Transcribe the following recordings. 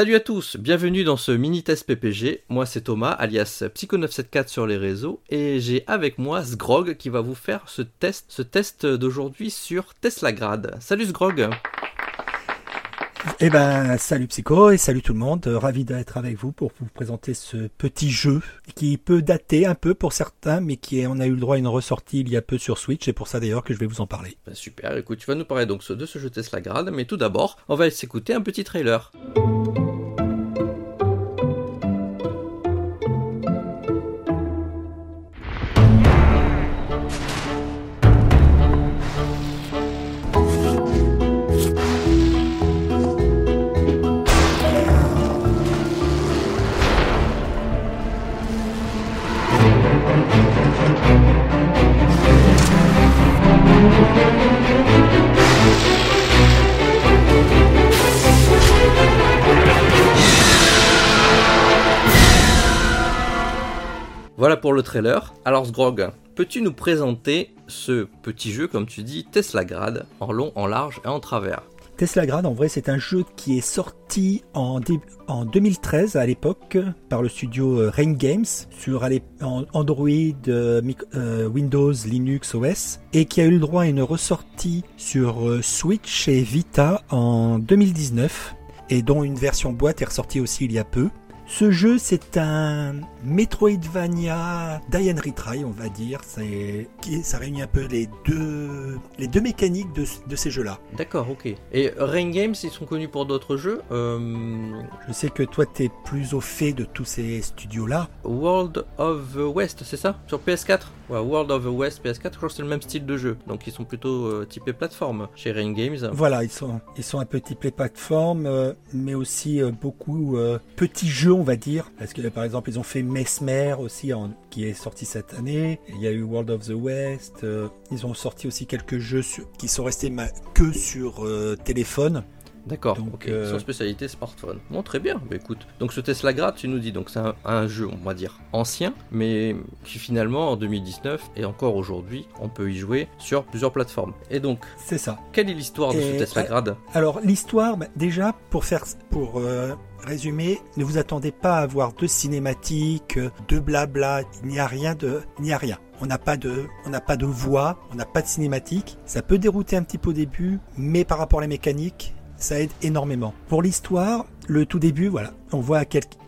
Salut à tous, bienvenue dans ce mini test PPG. Moi c'est Thomas, alias Psycho974 sur les réseaux, et j'ai avec moi Sgrog qui va vous faire ce test, ce test d'aujourd'hui sur Teslagrad. Salut Sgrog. Eh ben, salut Psycho et salut tout le monde. Euh, Ravi d'être avec vous pour vous présenter ce petit jeu qui peut dater un peu pour certains, mais qui est, on a eu le droit à une ressortie il y a peu sur Switch. Et pour ça d'ailleurs que je vais vous en parler. Bah, super, écoute, tu vas nous parler donc de ce jeu Teslagrad, mais tout d'abord, on va s'écouter un petit trailer. Alors Sgrog, peux-tu nous présenter ce petit jeu, comme tu dis, Teslagrad, en long, en large et en travers? Tesla en vrai, c'est un jeu qui est sorti en, dé- en 2013 à l'époque par le studio euh, Rain Games sur Android, euh, euh, Windows, Linux, OS et qui a eu le droit à une ressortie sur Switch et Vita en 2019 et dont une version boîte est ressortie aussi il y a peu. Ce jeu, c'est un Metroidvania die and retry, on va dire. C'est, ça réunit un peu les deux, les deux mécaniques de, de ces jeux-là. D'accord, ok. Et Rain Games, ils sont connus pour d'autres jeux. Euh, Je sais que toi, t'es plus au fait de tous ces studios-là. World of the West, c'est ça? Sur PS4 Ouais, World of the West, PS4, je crois que c'est le même style de jeu. Donc ils sont plutôt euh, typés plateforme chez Rain Games. Voilà, ils sont, ils sont un peu typés plateforme, euh, mais aussi euh, beaucoup petits jeux, on va dire. Parce que par exemple, ils ont fait Mesmer aussi, qui est sorti cette année. Il y a eu World of the West. euh, ils ont sorti aussi quelques jeux qui sont restés que sur euh, téléphone. D'accord, ok. euh, Sur spécialité smartphone. Bon, très bien. Bah écoute, donc ce Tesla Grad, tu nous dis, donc c'est un, un jeu, on va dire, ancien, mais qui finalement, en 2019 et encore aujourd'hui, on peut y jouer sur plusieurs plateformes. Et donc, C'est ça. quelle est l'histoire de ce Tesla. Grad? Alors l'histoire, bah, déjà pour faire pour euh, résumer, ne vous attendez pas à avoir de cinématiques, de blabla. Il n'y a rien de, il n'y a rien. On n'a pas de, on n'a pas de voix, on n'a pas de cinématique. Ça peut dérouter un petit peu au début, mais par rapport à la mécanique, ça aide énormément. Pour l'histoire, le tout début, voilà, on voit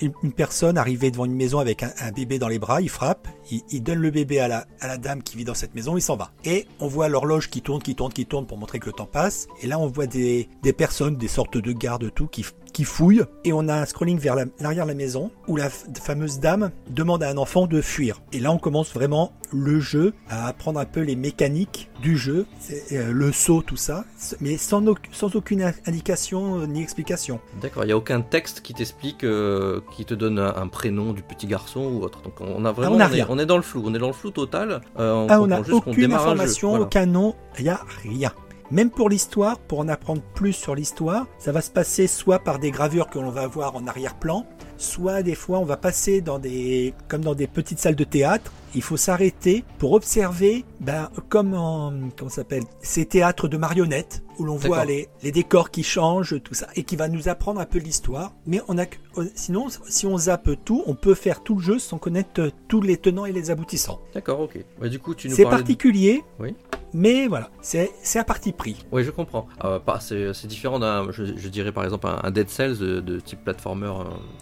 une personne arriver devant une maison avec un, bébé dans les bras, il frappe, il, donne le bébé à la, dame qui vit dans cette maison, il s'en va. Et on voit l'horloge qui tourne, qui tourne, qui tourne pour montrer que le temps passe. Et là, on voit des, personnes, des sortes de gardes, tout, qui, fouillent. Et on a un scrolling vers la- l'arrière de la maison où la fameuse dame demande à un enfant de fuir. Et là, on commence vraiment le jeu à apprendre un peu les mécaniques du jeu, euh, le saut, tout ça, mais sans, sans aucune indication euh, ni explication. D'accord, il n'y a aucun texte qui t'explique, euh, qui te donne un, un prénom du petit garçon ou autre. Donc on a vraiment, on a on, est, rien. on est dans le flou, on est dans le flou total. Euh, on Ah, on n'a aucune information, Voilà. aucun nom, il n'y a rien. Même pour l'histoire, pour en apprendre plus sur l'histoire, ça va se passer soit par des gravures que l'on va voir en arrière-plan, soit des fois on va passer dans des, comme dans des petites salles de théâtre. Il faut s'arrêter pour observer, ben, comme en, comment s'appelle, ces théâtres de marionnettes où l'on voit les, les décors qui changent, tout ça, et qui va nous apprendre un peu l'histoire. Mais on a, que- euh, sinon, si on zappe tout, on peut faire tout le jeu sans connaître euh, tous les tenants et les aboutissants. D'accord, ok. Bah, du coup, tu nous C'est de- particulier, Oui. mais voilà, c'est un parti pris. Oui, je comprends. Euh, c'est différent d'un, je, je dirais par exemple, un, un Dead Cells de, de type platformer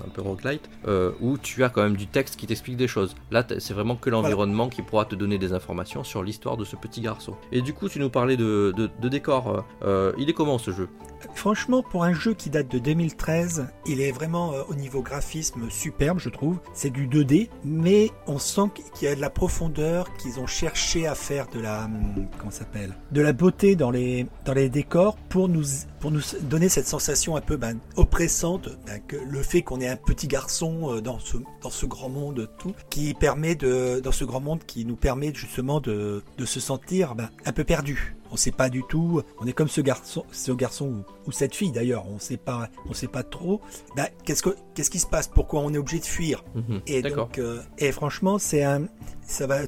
un peu roguelite, euh, où tu as quand même du texte qui t'explique des choses. Là, c'est vraiment que l'environnement qui pourra te donner des informations sur l'histoire de ce petit garçon. Et du coup, tu nous parlais de, de, de décor. Euh, il est comment ce jeu? Franchement, pour un jeu qui date de 2013, il est vraiment euh, au niveau graphisme superbe, je trouve. C'est du 2D, mais on sent qu'il y a de la profondeur, qu'ils ont cherché à faire de la hum, comment s'appelle, de la beauté dans les dans les décors pour nous pour nous donner cette sensation un peu ben, oppressante, ben, que le fait qu'on est un petit garçon euh, dans ce dans ce grand monde tout, qui permet de dans ce grand monde qui nous permet justement de de se sentir ben, un peu perdu. On sait pas du tout. On est comme ce garçon, ce garçon ou, ou cette fille d'ailleurs. On sait pas, on sait pas trop. Ben, qu'est-ce que, qu'est-ce qui se passe? Pourquoi on est obligé de fuir? Mhm. Et donc, euh, et franchement, c'est un, ça va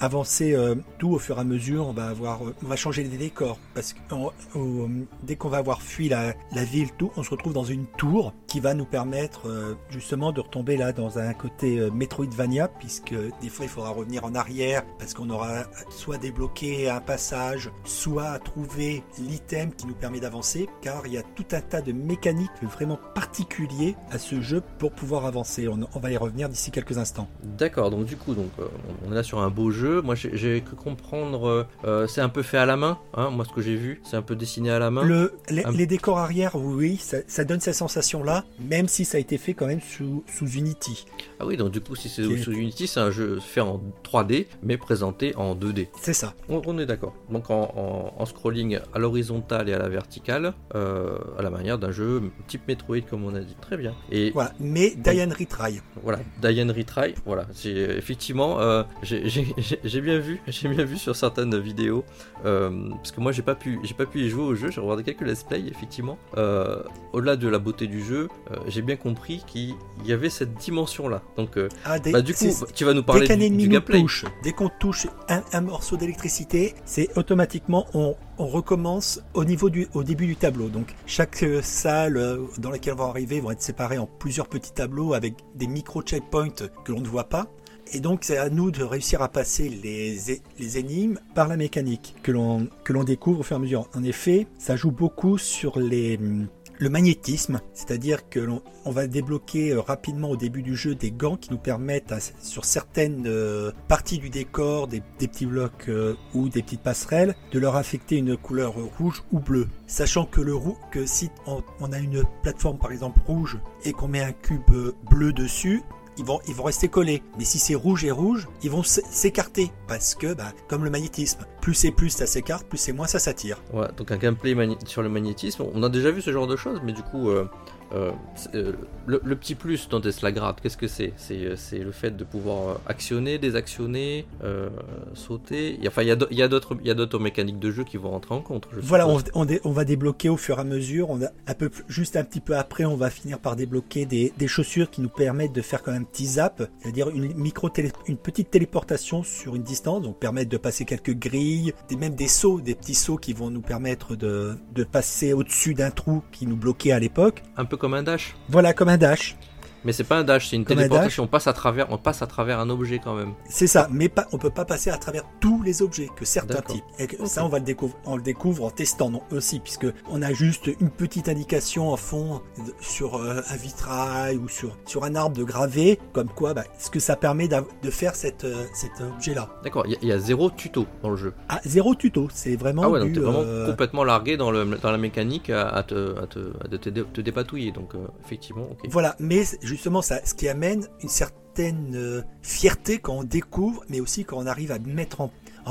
avancer euh, tout au fur et à mesure. On va avoir, euh, on va changer les décors parce que on- au- dès qu'on va avoir fui la, la ville, tout, on se retrouve dans une tour qui va nous permettre euh, justement de retomber là dans un côté euh, Metroidvania, puisque des fois il faudra revenir en arrière parce qu'on aura soit débloqué un passage, soit trouver l'item qui nous permet d'avancer, car il y a tout un tas de mécaniques vraiment particuliers à ce jeu pour pouvoir avancer. On, on va y revenir d'ici quelques instants. D'accord, donc du coup, donc, euh, on est là sur un beau jeu. Moi, j'ai- cru comprendre, euh, euh, c'est un peu fait à la main. Hein, moi, ce que j'ai vu, c'est un peu dessiné à la main. Le, les, Un- les décors arrière, oui, ça, ça donne cette sensation-là, même si ça a été fait quand même sous, sous Unity. Ah oui, donc du coup, si c'est sous Unity, c'est un jeu fait en 3D, mais présenté en 2D. C'est ça. On, on est d'accord. Donc en, en- en scrolling à l'horizontale et à la verticale, euh, à la manière d'un jeu type Metroid, comme on a dit. Très bien. Et Voilà. Mais Diane Retry. Voilà, Diane Retry, voilà, c'est effectivement, euh, j'ai bien vu, j'ai bien vu sur certaines vidéos, euh, parce que moi j'ai pas pu, j'ai pas pu y jouer au jeu, j'ai regardé quelques let's play effectivement. Euh, Au-delà de la beauté du jeu, euh, j'ai bien compris qu'il y avait cette dimension-là. Donc, euh, Ah, des- bah, du coup, tu vas nous Dès parler qu'un du, ennemi du gameplay. touche, dès qu'on touche un, un morceau d'électricité, c'est automatiquement on, on recommence au niveau du au début du tableau. Donc chaque salle dans laquelle on va arriver vont être séparées en plusieurs petits tableaux avec des micro checkpoints que l'on ne voit pas. Et donc c'est à nous de réussir à passer les, énigmes par la mécanique que l'on découvre au fur et à mesure. En effet, ça joue beaucoup sur hum, le magnétisme, c'est-à-dire que l'on on va débloquer euh, rapidement au début du jeu des gants qui nous permettent sur certaines euh, parties du décor, des, petits blocs euh, ou des petites passerelles, de leur affecter une couleur rouge ou bleue. Sachant que le que si on, a une plateforme par exemple rouge et qu'on met un cube bleu dessus, ils vont, ils vont rester collés. Mais si c'est rouge et rouge, ils vont s'écarter. Parce que, bah, comme le magnétisme, plus c'est plus ça s'écarte, plus c'est moins ça s'attire. Ouais, donc un gameplay sur le magnétisme, on a déjà vu ce genre de choses, mais du coup, euh, euh, euh, le, le petit plus dans Tesla Grad, qu'est-ce que c'est? C'est le fait de pouvoir actionner, désactionner, euh, sauter. Il y a- Enfin, il y a d'autres il y a d'autres mécaniques de jeu qui vont rentrer en compte. je Voilà, on, suppose. on, dé- on va débloquer au fur et à mesure. On a un peu plus- juste un petit peu après, on va finir par débloquer des, des chaussures qui nous permettent de faire comme un petit zap, c'est-à-dire une micro télé- une petite téléportation sur une distance, donc permettre de passer quelques grilles, des, même des sauts, des petits sauts qui vont nous permettre de, de passer au-dessus d'un trou qui nous bloquait à l'époque. Un peu comme un dash. Voilà, comme un dash. Mais c'est pas un dash, c'est une Comme un téléportation. On passe à travers, on passe à travers un objet quand même. C'est ça, mais pas, on peut pas passer à travers tous les objets, que certains types. Et que Ok. ça, on va le découvrir, on le découvre en testant non, aussi, puisque on a juste une petite indication en fond sur euh, un vitrail ou sur, sur un arbre de gravé, comme quoi, bah, ce que ça permet de faire cette, euh, cet objet-là. D'accord, il y, a- il y a zéro tuto dans le jeu. Ah, zéro tuto, c'est vraiment Ah ouais, donc du, t'es vraiment euh, complètement largué dans, le, dans la mécanique à, à te, à te, à te, te- te dépatouiller. Donc effectivement, ok. Voilà, mais c'est justement, ce qui amène une certaine euh, fierté quand on découvre, mais aussi quand on arrive à mettre en,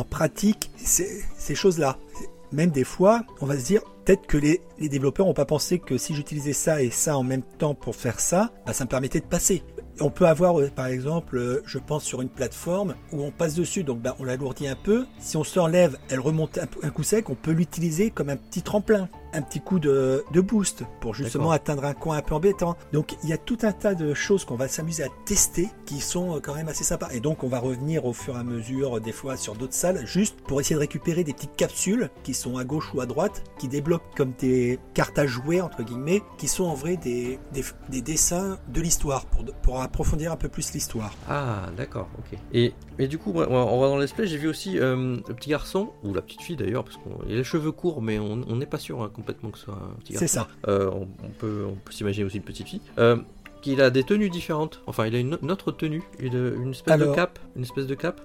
pratique ces, choses-là. Même des fois, on va se dire, peut-être que les, développeurs n'ont pas pensé que si j'utilisais ça et ça en même temps pour faire ça, bah, ça me permettait de passer. On peut avoir, euh, par exemple, euh, je pense sur une plateforme où on passe dessus, donc bah, on l'alourdit un peu. Si on s'enlève, elle remonte un coup sec, on peut l'utiliser comme un petit tremplin, un petit coup de, de boost pour justement atteindre un coin un peu embêtant. Donc il y a tout un tas de choses qu'on va s'amuser à tester qui sont euh, quand même assez sympas. Et donc on va revenir au fur et à mesure, des fois sur d'autres salles, juste pour essayer de récupérer des petites capsules qui sont à gauche ou à droite, qui débloquent comme des cartes à jouer, entre guillemets, qui sont en vrai des, des, des dessins de l'histoire, pour, pour approfondir un peu plus l'histoire. Ah, d'accord, ok. Et, et du coup, moi, en regardant l'esprit, j'ai vu aussi euh, le petit garçon, ou la petite fille d'ailleurs, parce qu'il a les cheveux courts, mais on on n'est pas sûr hein, complètement que ce soit un petit garçon. C'est ça. Euh, on, on peut, on peut s'imaginer aussi une petite fille. Qu'il a des tenues différentes. Enfin, il a une, autre tenue, une, une espèce de cape, une espèce de cape.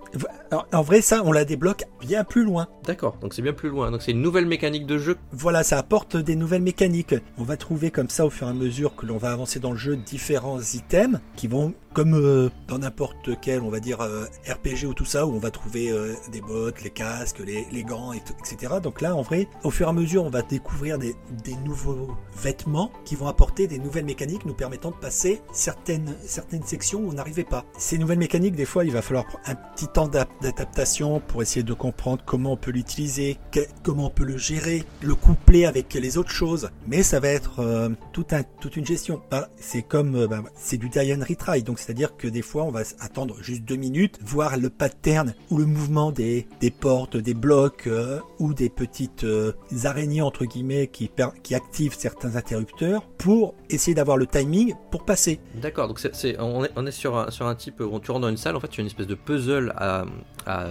En vrai, ça, on la débloque bien plus loin. D'accord, donc c'est bien plus loin. Donc c'est une nouvelle mécanique de jeu. Voilà, ça apporte des nouvelles mécaniques. On va trouver comme ça, au fur et à mesure que l'on va avancer dans le jeu, différents items qui vont, comme euh, dans n'importe quel, on va dire, euh, RPG ou tout ça, où on va trouver euh, des bottes, les casques, les, les gants, et tout- etc. Donc là, en vrai, au fur et à mesure, on va découvrir des, des nouveaux vêtements qui vont apporter des nouvelles mécaniques nous permettant de passer certaines, certaines sections où on n'arrivait pas. Ces nouvelles mécaniques, des fois, il va falloir un petit temps d'ap- d'adaptation pour essayer de comprendre comment on peut l'utiliser, comment on peut le gérer, le coupler avec les autres choses. Mais ça va être euh, tout toute une gestion. Bah, c'est comme, euh, bah, c'est du die and retry. Donc, c'est-à-dire que des fois, on va attendre juste deux minutes, voir le pattern ou le mouvement des, des portes, des blocs euh, ou des petites euh, araignées, entre guillemets, qui, qui activent certains interrupteurs pour essayer d'avoir le timing pour passer. D'accord, donc on, est, on sur un, sur un type où tu rentres dans une salle, en fait tu as une espèce de puzzle à, à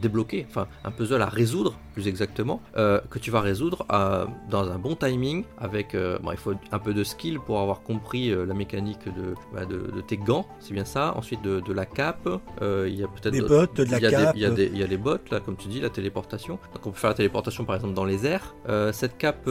débloquer, enfin un puzzle à résoudre plus exactement, euh, que tu vas résoudre euh, dans un bon timing, avec, euh, bon il faut un peu de skill pour avoir compris euh, la mécanique de, bah, de, de tes gants, c'est bien ça, ensuite de, de la cape, il y a peut-être... Des bottes, de la cape. Il y, a des- il y a les bottes, là comme tu dis, la téléportation, donc on peut faire la téléportation par exemple dans les airs, cette cape,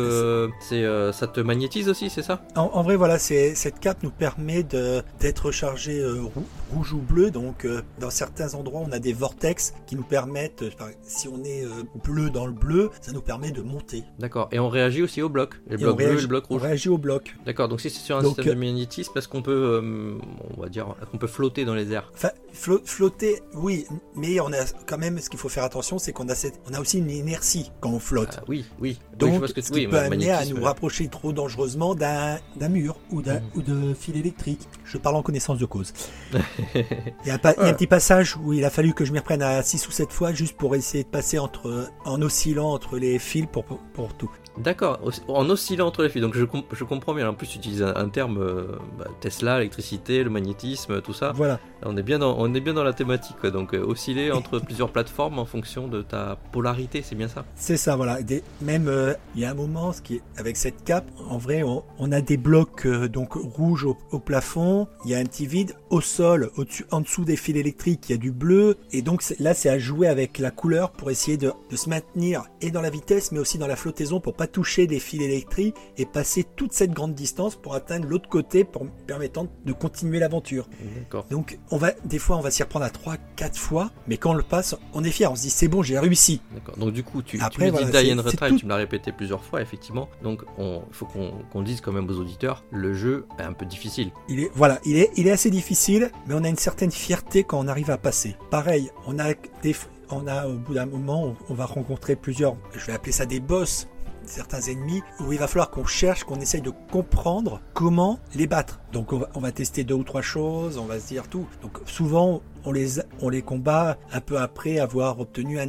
c'est, ça. te magnétise aussi, c'est ça? En, en vrai, voilà, c'est cette cape nous permet d'être chargé rou- rouge ou bleu. Donc, dans certains endroits, on a des vortex qui nous permettent, euh, si on est euh, bleu dans le bleu, ça nous permet de monter. D'accord, et on réagit aussi au bloc, les Et blocs on bleus et réagit- le bloc on rouge. réagit au bloc. D'accord, donc si c'est sur un Donc, système euh, de magnétisme, est-ce qu'on peut, euh, on va dire, qu'on peut flotter dans les airs flo- flotter, oui, mais on a quand même, ce qu'il faut faire attention, c'est qu'on a cette, on a aussi une inertie quand on flotte. Ah, Oui, oui. oui, Donc, vois ce que tu qui oui, peut amener à nous rapprocher trop dangereusement d'un mur ou, d'un Mhm. ou de fil électrique. Je parle en connaissance de cause. il, y a un il y a un petit passage où il a fallu que je m'y reprenne à 6 ou 7 fois juste pour essayer de passer entre, en oscillant entre les fils pour, pour, pour tout. D'accord, en oscillant entre les fils. Donc je, je comprends bien. En plus, tu utilises un, un terme euh, bah, Tesla, l'électricité, le magnétisme, tout ça. Voilà. Là, on est bien dans, on est bien dans la thématique. quoi. Donc euh, osciller entre plusieurs plateformes en fonction de ta polarité, c'est bien ça? C'est ça, voilà. Des- même, euh, il y a un moment, ce qui est, avec cette cape, en vrai, on, on a des blocs donc rouges au, au plafond. Il y a un petit vide au sol, au-dessus, en dessous des fils électriques, il y a du bleu. Et donc c'est- là, c'est à jouer avec la couleur pour essayer de, de se maintenir et dans la vitesse, mais aussi dans la flottaison pour pas toucher les fils électriques et passer toute cette grande distance pour atteindre l'autre côté, pour permettant de continuer l'aventure. Donc, on va, des fois, on va s'y reprendre à 3, 4 fois, mais quand on le passe, on est fier, on se dit c'est bon, j'ai réussi. D'accord. Donc du coup, tu, Après, tu me voilà, dis Die and Retry, tout- tu me l'as répété plusieurs fois, effectivement. Donc il faut qu'on dise quand même aux auditeurs, le jeu est un peu difficile. Il est, voilà, il est, il est assez difficile, mais on a une certaine fierté quand on arrive à passer. Pareil, on a des, on a au bout d'un moment, on, va rencontrer plusieurs, je vais appeler ça des boss, certains ennemis, où il va falloir qu'on cherche, qu'on essaye de comprendre comment les battre. Donc on va, on va tester deux ou trois choses, on va se dire tout. Donc souvent, on les, on les combat un peu après avoir obtenu un,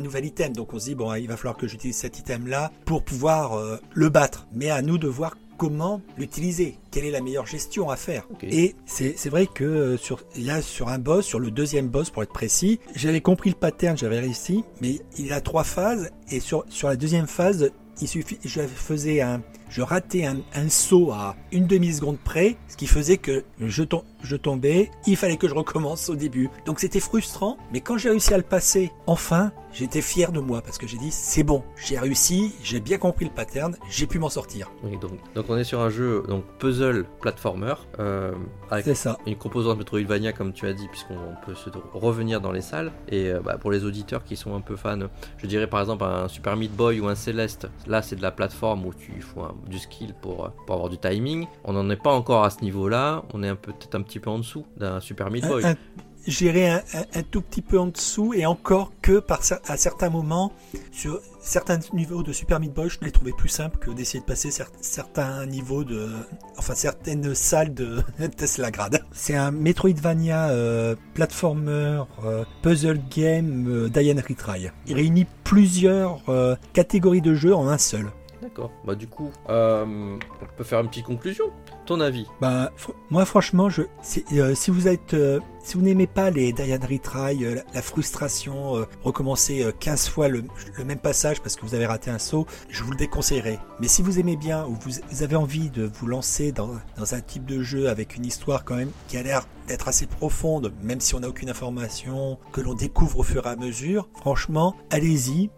nouvel item. Donc on se dit, bon, il va falloir que j'utilise cet item-là pour pouvoir euh, le battre. Mais à nous de voir comment l'utiliser, quelle est la meilleure gestion à faire. Et c'est vrai que euh, sur là sur un boss, sur le deuxième boss pour être précis, j'avais compris le pattern, j'avais réussi, mais il a trois phases et sur sur la deuxième phase, il suffit, je faisais un, je ratais un, un saut à une demi seconde près, ce qui faisait que je, tom- je tombais, il fallait que je recommence au début. Donc c'était frustrant, mais quand j'ai réussi à le passer, enfin, j'étais fier de moi parce que j'ai dit c'est bon, j'ai réussi, j'ai bien compris le pattern, j'ai pu m'en sortir. Oui, donc, donc on est sur un jeu donc puzzle platformer euh, avec ça. une composante Metroidvania comme tu as dit puisqu'on peut se revenir dans les salles. Et euh, bah, pour les auditeurs qui sont un peu fans je dirais par exemple un Super Meat Boy ou un Celeste. Là c'est de la plateforme où tu il faut un- du skill pour, euh, pour avoir du timing. On n'en est pas encore à ce niveau là on est un peu peut-être un petit peu en dessous d'un Super Meat Boy. Un- un- J'irai un, un- un tout petit peu en dessous et encore que par à certains moments sur certains niveaux de Super Meat Boy, je l'ai trouvé plus simple que d'essayer de passer cer- certains niveaux de, enfin certaines salles de Tesla Grade. C'est un Metroidvania euh, platformer euh, puzzle game euh, die and retry. Il réunit plusieurs euh, catégories de jeux en un seul. D'accord. Bah du coup, euh, on peut faire une petite conclusion. Avis? Bah, moi franchement, je, si, euh, si vous êtes, euh, si vous n'aimez pas les Diane Retry, euh, la, frustration, recommencer euh, 15 fois le, même passage parce que vous avez raté un saut, je vous le déconseillerais. Mais si vous aimez bien ou vous, avez envie de vous lancer dans, dans un type de jeu avec une histoire quand même qui a l'air d'être assez profonde, même si on n'a aucune information, que l'on découvre au fur et à mesure, franchement, allez-y.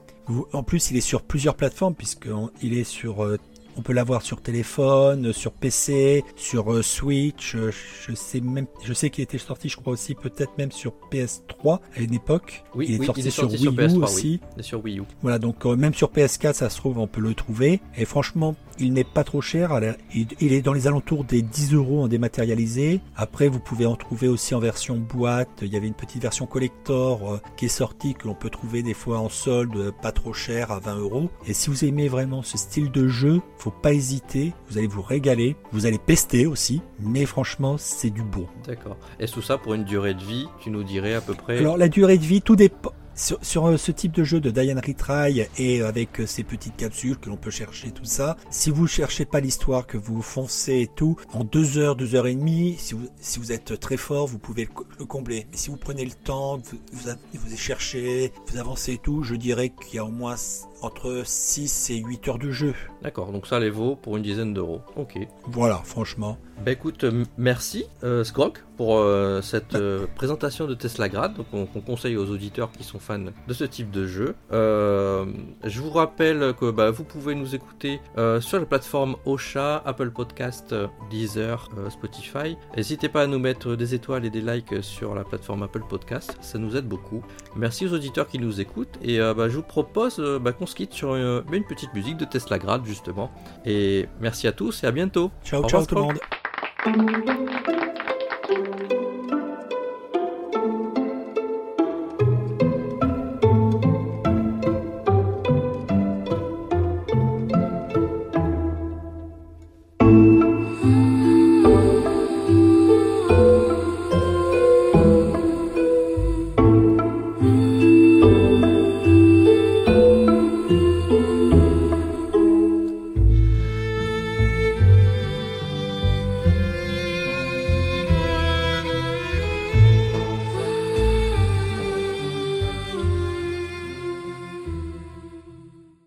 En plus, il est sur plusieurs plateformes puisqu'il est sur on peut l'avoir sur téléphone, sur PC, sur euh, Switch. euh, Je sais même, je sais qu'il était sorti, je crois aussi peut-être même sur PS3 à une époque. Oui, il est oui, sorti il est sur Wii U PS3, oui. aussi. Sur Wii U. Voilà, donc euh, même sur PS4, ça se trouve, on peut le trouver. Et franchement, il n'est pas trop cher. Il est dans les alentours des 10 euros en dématérialisé. Après, vous pouvez en trouver aussi en version boîte. Il y avait une petite version collector euh, qui est sortie que l'on peut trouver des fois en solde, euh, pas trop cher, à 20 euros. Et si vous aimez vraiment ce style de jeu, faut pas hésiter. Vous allez vous régaler. Vous allez pester aussi. Mais franchement, c'est du bon. D'accord. Et tout ça pour une durée de vie, tu nous dirais à peu près. Alors la durée de vie, tout dépend. Sur, sur, euh, ce type de jeu de Diane Retry et avec euh, ces petites capsules que l'on peut chercher, tout ça, si vous cherchez pas l'histoire, que vous foncez et tout, en deux heures, deux heures et demie, si vous, si vous êtes très fort, vous pouvez le, co- le combler. Mais si vous prenez le temps, vous, vous, vous cherchez, vous avancez et tout, je dirais qu'il y a au moins entre 6 et 8 heures de jeu. D'accord, donc ça les vaut pour une dizaine d'euros. Ok. Voilà, franchement. Bah écoute, merci euh, Sgrok pour euh, cette euh, présentation de Tesla Grad, donc on, qu'on conseille aux auditeurs qui sont fans de ce type de jeu. Euh, je vous rappelle que bah, vous pouvez nous écouter sur la plateforme Ocha, Apple Podcast, Deezer, Spotify. N'hésitez pas à nous mettre des étoiles et des likes sur la plateforme Apple Podcast, ça nous aide beaucoup. Merci aux auditeurs qui nous écoutent et bah, je vous propose bah, qu'on se quitte sur une, une petite musique de Tesla Grad justement. Et merci à tous et à bientôt. Ciao, Au ciao revoir, tout le monde.